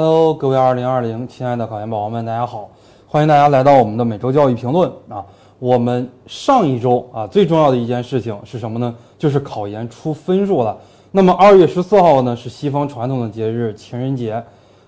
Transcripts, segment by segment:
Hello，各位二零二零亲爱的考研宝宝们，大家好！欢迎大家来到我们的每周教育评论啊。我们上一周啊最重要的一件事情是什么呢？就是考研出分数了。那么二月十四号呢是西方传统的节日情人节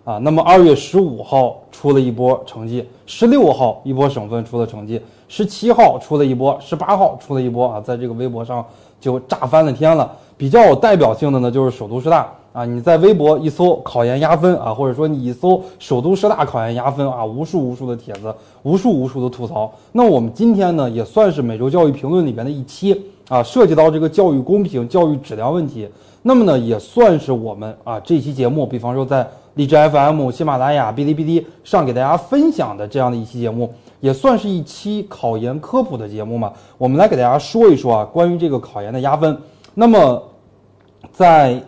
啊。那么二月十五号出了一波成绩，十六号一波省份出了成绩，十七号出了一波，十八号出了一波啊，在这个微博上就炸翻了天了。比较有代表性的呢就是首都师大。啊，你在微博一搜考研压分啊，或者说你一搜首都师大考研压分啊，无数无数的帖子，无数无数的吐槽。那我们今天呢，也算是每周教育评论里边的一期啊，涉及到这个教育公平、教育质量问题。那么呢，也算是我们啊这期节目，比方说在荔枝 FM、喜马拉雅、哔哩哔哩上给大家分享的这样的一期节目，也算是一期考研科普的节目嘛。我们来给大家说一说啊，关于这个考研的压分。那么在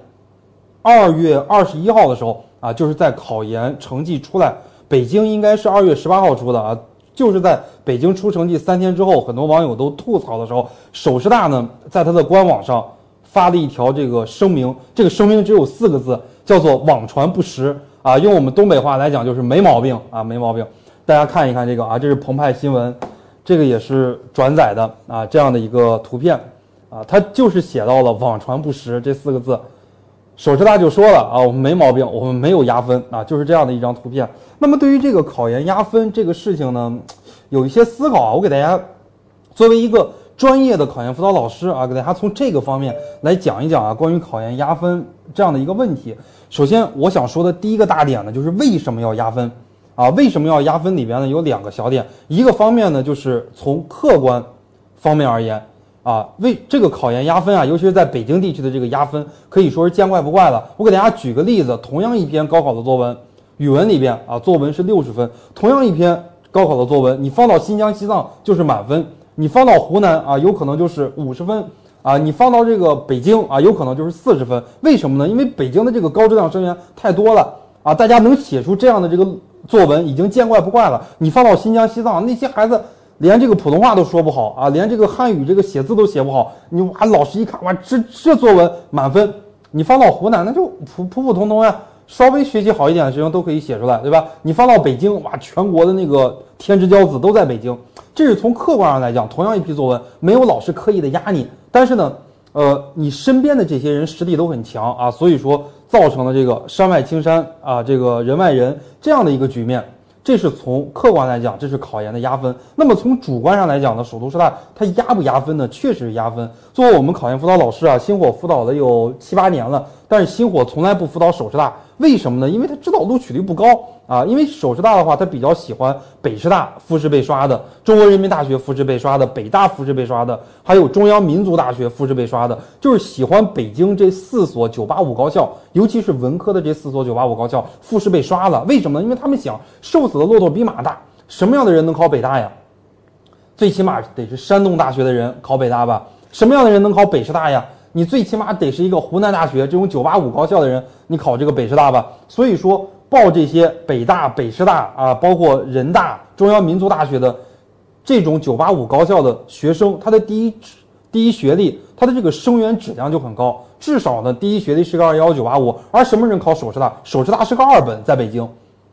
二月二十一号的时候啊，就是在考研成绩出来，北京应该是二月十八号出的啊，就是在北京出成绩三天之后，很多网友都吐槽的时候，首师大呢在它的官网上发了一条这个声明，这个声明只有四个字，叫做网传不实啊，用我们东北话来讲就是没毛病啊，没毛病。大家看一看这个啊，这是澎湃新闻，这个也是转载的啊，这样的一个图片啊，它就是写到了网传不实这四个字。首师大就说了啊，我们没毛病，我们没有压分啊，就是这样的一张图片。那么对于这个考研压分这个事情呢，有一些思考啊，我给大家作为一个专业的考研辅导老师啊，给大家从这个方面来讲一讲啊，关于考研压分这样的一个问题。首先，我想说的第一个大点呢，就是为什么要压分啊？为什么要压分？里边呢有两个小点，一个方面呢就是从客观方面而言。啊，为这个考研压分啊，尤其是在北京地区的这个压分，可以说是见怪不怪了。我给大家举个例子，同样一篇高考的作文，语文里边啊，作文是六十分，同样一篇高考的作文，你放到新疆、西藏就是满分，你放到湖南啊，有可能就是五十分啊，你放到这个北京啊，有可能就是四十分。为什么呢？因为北京的这个高质量生源太多了啊，大家能写出这样的这个作文已经见怪不怪了。你放到新疆、西藏那些孩子。连这个普通话都说不好啊，连这个汉语这个写字都写不好，你哇，老师一看哇，这这作文满分，你放到湖南那就普普普通通呀，稍微学习好一点的学生都可以写出来，对吧？你放到北京哇，全国的那个天之骄子都在北京，这是从客观上来讲，同样一批作文，没有老师刻意的压你，但是呢，呃，你身边的这些人实力都很强啊，所以说造成了这个山外青山啊，这个人外人这样的一个局面。这是从客观来讲，这是考研的压分。那么从主观上来讲呢，首都师大它压不压分呢？确实是压分。作为我们考研辅导老师啊，星火辅导了有七八年了，但是星火从来不辅导首师大。为什么呢？因为他知道录取率不高啊。因为首师大的话，他比较喜欢北师大复试被刷的，中国人民大学复试被刷的，北大复试被刷的，还有中央民族大学复试被刷的，就是喜欢北京这四所九八五高校，尤其是文科的这四所九八五高校复试被刷了。为什么？因为他们想瘦死的骆驼比马大，什么样的人能考北大呀？最起码得是山东大学的人考北大吧？什么样的人能考北师大呀？你最起码得是一个湖南大学这种九八五高校的人，你考这个北师大吧。所以说报这些北大、北师大啊，包括人大、中央民族大学的这种九八五高校的学生，他的第一第一学历，他的这个生源质量就很高，至少呢第一学历是个二幺九八五。而什么人考首师大？首师大是个二本，在北京，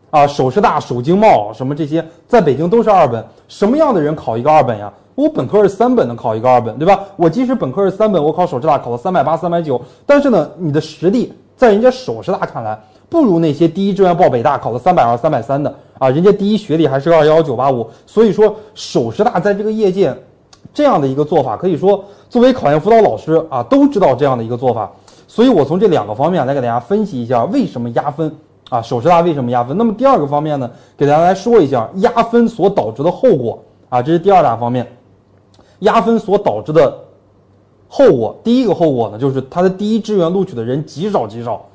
啊，首师大、首经贸什么这些，在北京都是二本。什么样的人考一个二本呀？我本科是三本的，考一个二本，对吧？我即使本科是三本，我考首师大考了三百八、三百九，但是呢，你的实力在人家首师大看来，不如那些第一志愿报北大考了三百二、三百三的啊，人家第一学历还是个二幺幺九八五。所以说，首师大在这个业界这样的一个做法，可以说作为考研辅导老师啊，都知道这样的一个做法。所以我从这两个方面来给大家分析一下为什么压分啊，首师大为什么压分。那么第二个方面呢，给大家来说一下压分所导致的后果啊，这是第二大方面。压分所导致的后果，第一个后果呢，就是他的第一志愿录取的人极少极少，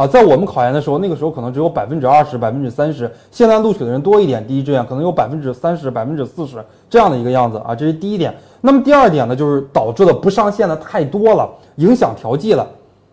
啊，在我们考研的时候，那个时候可能只有百分之二十、百分之三十，现在录取的人多一点，第一志愿可能有百分之三十、百分之四十这样的一个样子啊，这是第一点。那么第二点呢，就是导致的不上线的太多了，影响调剂了，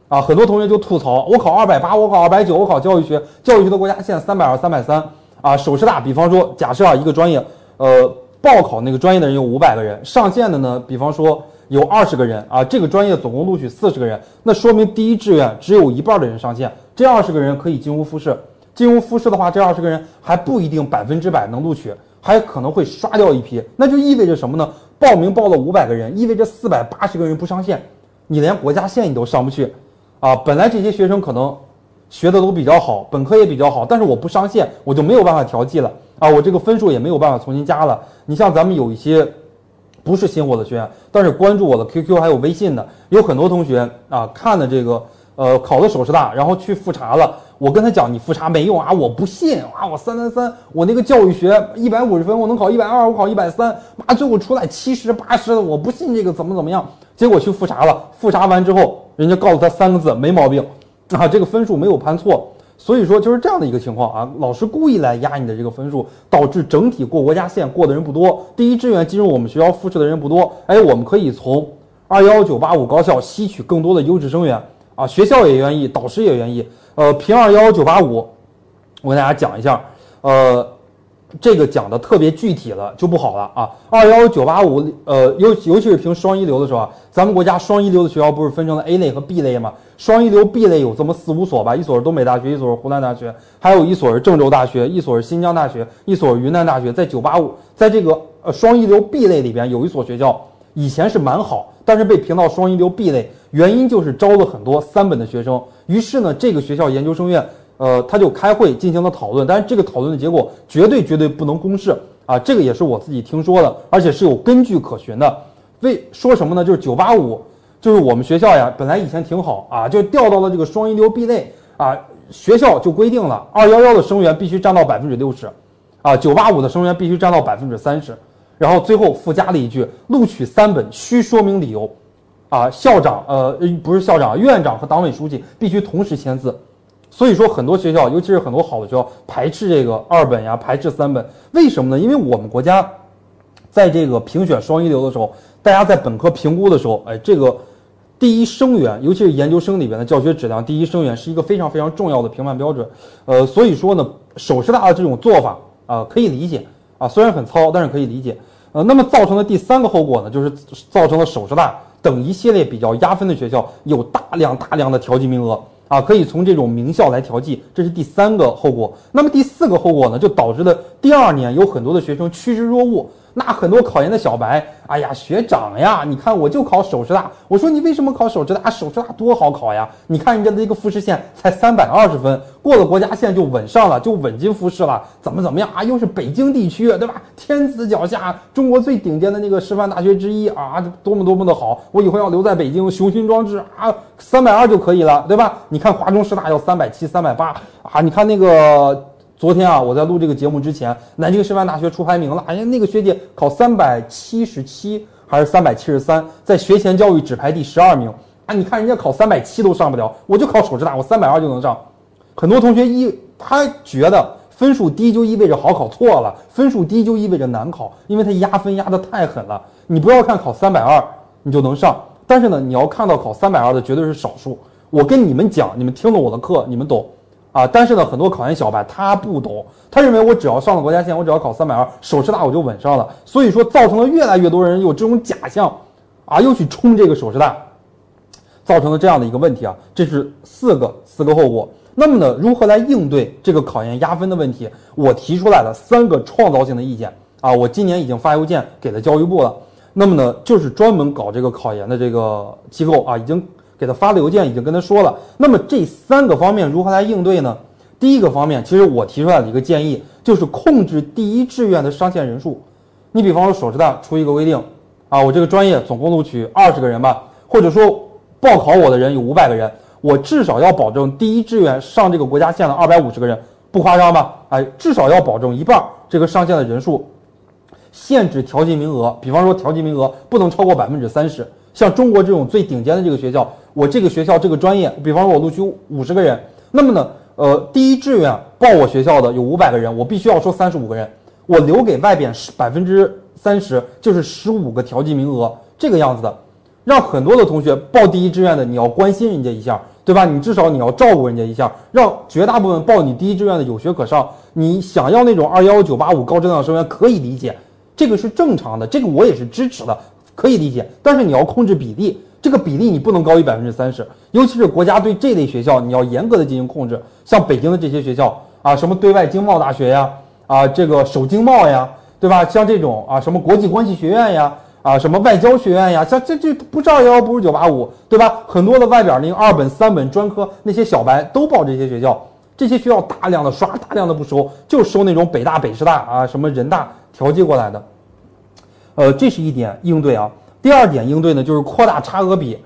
啊，很多同学就吐槽，我考二百八，我考二百九，我考教育学，教育学的国家线三百二、三百三，啊，首师大，比方说，假设啊，一个专业，呃。报考那个专业的人有五百个人，上线的呢，比方说有二十个人啊，这个专业总共录取四十个人，那说明第一志愿只有一半的人上线，这二十个人可以进屋复试，金融复试的话，这二十个人还不一定百分之百能录取，还可能会刷掉一批。那就意味着什么呢？报名报了五百个人，意味着四百八十个人不上线，你连国家线你都上不去，啊，本来这些学生可能学的都比较好，本科也比较好，但是我不上线，我就没有办法调剂了啊，我这个分数也没有办法重新加了。你像咱们有一些不是新火的学员，但是关注我的 QQ 还有微信的，有很多同学啊，看了这个呃考的首师大，然后去复查了。我跟他讲，你复查没用啊！我不信啊！我三三三，我那个教育学一百五十分，我能考一百二，我考一百三，妈最后出来七十八十的，我不信这个怎么怎么样？结果去复查了，复查完之后，人家告诉他三个字，没毛病，啊，这个分数没有判错。所以说就是这样的一个情况啊，老师故意来压你的这个分数，导致整体过国家线过的人不多，第一志愿进入我们学校复试的人不多。哎，我们可以从二幺九八五高校吸取更多的优质生源啊，学校也愿意，导师也愿意。呃，评二幺幺九八五，我给大家讲一下，呃，这个讲的特别具体了就不好了啊。二幺幺九八五，呃，尤尤其是评双一流的时候啊，咱们国家双一流的学校不是分成了 A 类和 B 类吗？双一流 B 类有这么四五所吧，一所是东北大学，一所是湖南大学，还有一所是郑州大学，一所是新疆大学，一所是云南大学。在九八五，在这个呃双一流 B 类里边，有一所学校以前是蛮好，但是被评到双一流 B 类，原因就是招了很多三本的学生。于是呢，这个学校研究生院，呃，他就开会进行了讨论，但是这个讨论的结果绝对绝对不能公示啊，这个也是我自己听说的，而且是有根据可循的。为说什么呢？就是九八五，就是我们学校呀，本来以前挺好啊，就调到了这个双一流 B 类啊，学校就规定了二幺幺的生源必须占到百分之六十，啊，九八五的生源必须占到百分之三十，然后最后附加了一句，录取三本需说明理由。啊，校长，呃，不是校长，院长和党委书记必须同时签字。所以说，很多学校，尤其是很多好的学校，排斥这个二本呀，排斥三本。为什么呢？因为我们国家在这个评选双一流的时候，大家在本科评估的时候，哎，这个第一生源，尤其是研究生里边的教学质量，第一生源是一个非常非常重要的评判标准。呃，所以说呢，首师大的这种做法啊，可以理解啊，虽然很糙，但是可以理解。呃，那么造成的第三个后果呢，就是造成了首师大。等一系列比较压分的学校有大量大量的调剂名额啊，可以从这种名校来调剂，这是第三个后果。那么第四个后果呢，就导致了第二年有很多的学生趋之若鹜。那很多考研的小白，哎呀，学长呀，你看我就考首师大。我说你为什么考首师大？首师大多好考呀！你看人家的一个复试线才三百二十分，过了国家线就稳上了，就稳进复试了。怎么怎么样啊？又是北京地区，对吧？天子脚下，中国最顶尖的那个师范大学之一啊，多么多么的好！我以后要留在北京，雄心壮志啊，三百二就可以了，对吧？你看华中师大要三百七、三百八啊，你看那个。昨天啊，我在录这个节目之前，南京师范大学出排名了。哎呀，那个学姐考三百七十七还是三百七十三，在学前教育只排第十二名啊！你看人家考三百七都上不了，我就考首师大，我三百二就能上。很多同学一他觉得分数低就意味着好考，错了，分数低就意味着难考，因为他压分压的太狠了。你不要看考三百二你就能上，但是呢，你要看到考三百二的绝对是少数。我跟你们讲，你们听了我的课，你们懂。啊，但是呢，很多考研小白他不懂，他认为我只要上了国家线，我只要考三百二，首师大我就稳上了。所以说，造成了越来越多人有这种假象，啊，又去冲这个首师大，造成了这样的一个问题啊。这是四个四个后果。那么呢，如何来应对这个考研压分的问题？我提出来了三个创造性的意见啊，我今年已经发邮件给了教育部了。那么呢，就是专门搞这个考研的这个机构啊，已经。给他发了邮件，已经跟他说了。那么这三个方面如何来应对呢？第一个方面，其实我提出来的一个建议就是控制第一志愿的上线人数。你比方说首师大出一个规定，啊，我这个专业总共录取二十个人吧，或者说报考我的人有五百个人，我至少要保证第一志愿上这个国家线的二百五十个人，不夸张吧？哎，至少要保证一半这个上线的人数，限制调剂名额，比方说调剂名额不能超过百分之三十。像中国这种最顶尖的这个学校。我这个学校这个专业，比方说我录取五十个人，那么呢，呃，第一志愿报我学校的有五百个人，我必须要收三十五个人，我留给外边十百分之三十，就是十五个调剂名额，这个样子的，让很多的同学报第一志愿的，你要关心人家一下，对吧？你至少你要照顾人家一下，让绝大部分报你第一志愿的有学可上。你想要那种二幺九八五高质量生源可以理解，这个是正常的，这个我也是支持的，可以理解，但是你要控制比例。这个比例你不能高于百分之三十，尤其是国家对这类学校你要严格的进行控制。像北京的这些学校啊，什么对外经贸大学呀，啊，这个首经贸呀，对吧？像这种啊，什么国际关系学院呀，啊，什么外交学院呀，像这这不是二幺幺，不是九八五，对吧？很多的外边那个二本、三本专科那些小白都报这些学校，这些学校大量的刷，大量的不收，就收那种北大、北师大啊，什么人大调剂过来的。呃，这是一点应对啊。第二点应对呢，就是扩大差额比。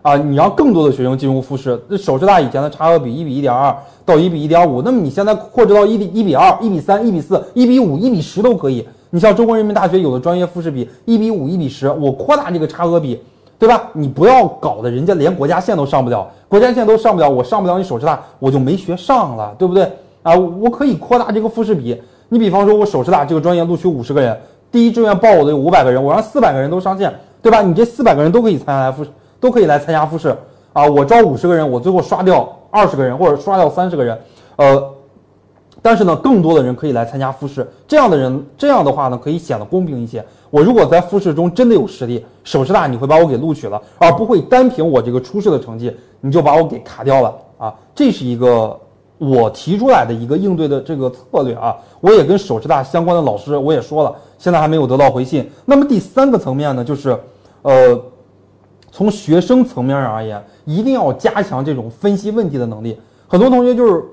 啊，你让更多的学生进入复试，那首师大以前的差额比一比一点二到一比一点五，那么你现在扩至到一比一比二、一比三、一比四、一比五、一比十都可以。你像中国人民大学有的专业复试比一比五、一比十，我扩大这个差额比，对吧？你不要搞得人家连国家线都上不了，国家线都上不了，我上不了你首师大，我就没学上了，对不对？啊，我可以扩大这个复试比。你比方说，我首师大这个专业录取五十个人，第一志愿报我的有五百个人，我让四百个人都上线，对吧？你这四百个人都可以参加来复试。都可以来参加复试啊！我招五十个人，我最后刷掉二十个人，或者刷掉三十个人，呃，但是呢，更多的人可以来参加复试。这样的人，这样的话呢，可以显得公平一些。我如果在复试中真的有实力，首师大你会把我给录取了，而不会单凭我这个初试的成绩你就把我给卡掉了啊！这是一个我提出来的一个应对的这个策略啊！我也跟首师大相关的老师我也说了，现在还没有得到回信。那么第三个层面呢，就是呃。从学生层面上而言，一定要加强这种分析问题的能力。很多同学就是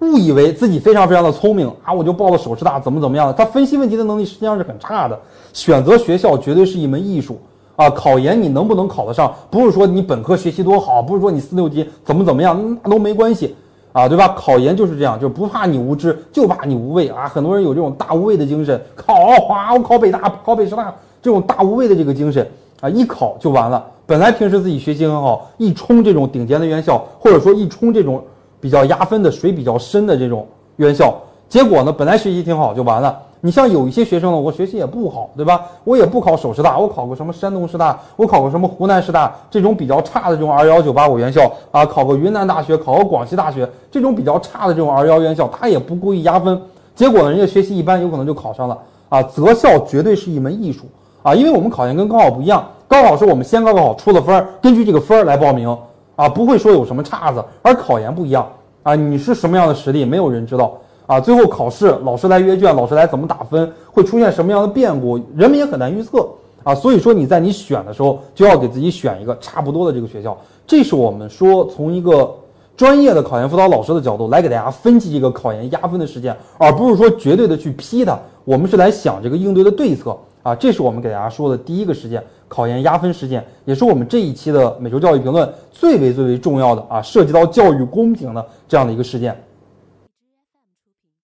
误以为自己非常非常的聪明啊，我就报了首师大，怎么怎么样的？他分析问题的能力实际上是很差的。选择学校绝对是一门艺术啊！考研你能不能考得上，不是说你本科学习多好，不是说你四六级怎么怎么样，那都没关系啊，对吧？考研就是这样，就不怕你无知，就怕你无畏啊！很多人有这种大无畏的精神，考啊，我考北大，考北师大，这种大无畏的这个精神。啊，一考就完了。本来平时自己学习很好，一冲这种顶尖的院校，或者说一冲这种比较压分的、水比较深的这种院校，结果呢，本来学习挺好就完了。你像有一些学生呢，我学习也不好，对吧？我也不考首师大，我考个什么山东师大，我考个什么湖南师大，这种比较差的这种二幺九八五院校啊，考个云南大学，考个广西大学，这种比较差的这种二幺院校，他也不故意压分，结果呢，人家学习一般，有可能就考上了啊。择校绝对是一门艺术。啊，因为我们考研跟高考不一样，高考是我们先高考出了分，根据这个分来报名啊，不会说有什么岔子。而考研不一样啊，你是什么样的实力，没有人知道啊。最后考试，老师来阅卷，老师来怎么打分，会出现什么样的变故，人们也很难预测啊。所以说你在你选的时候，就要给自己选一个差不多的这个学校。这是我们说从一个专业的考研辅导老师的角度来给大家分析这个考研压分的事件，而不是说绝对的去批它。我们是来想这个应对的对策。啊，这是我们给大家说的第一个事件，考研压分事件，也是我们这一期的每周教育评论最为最为重要的啊，涉及到教育公平的这样的一个事件。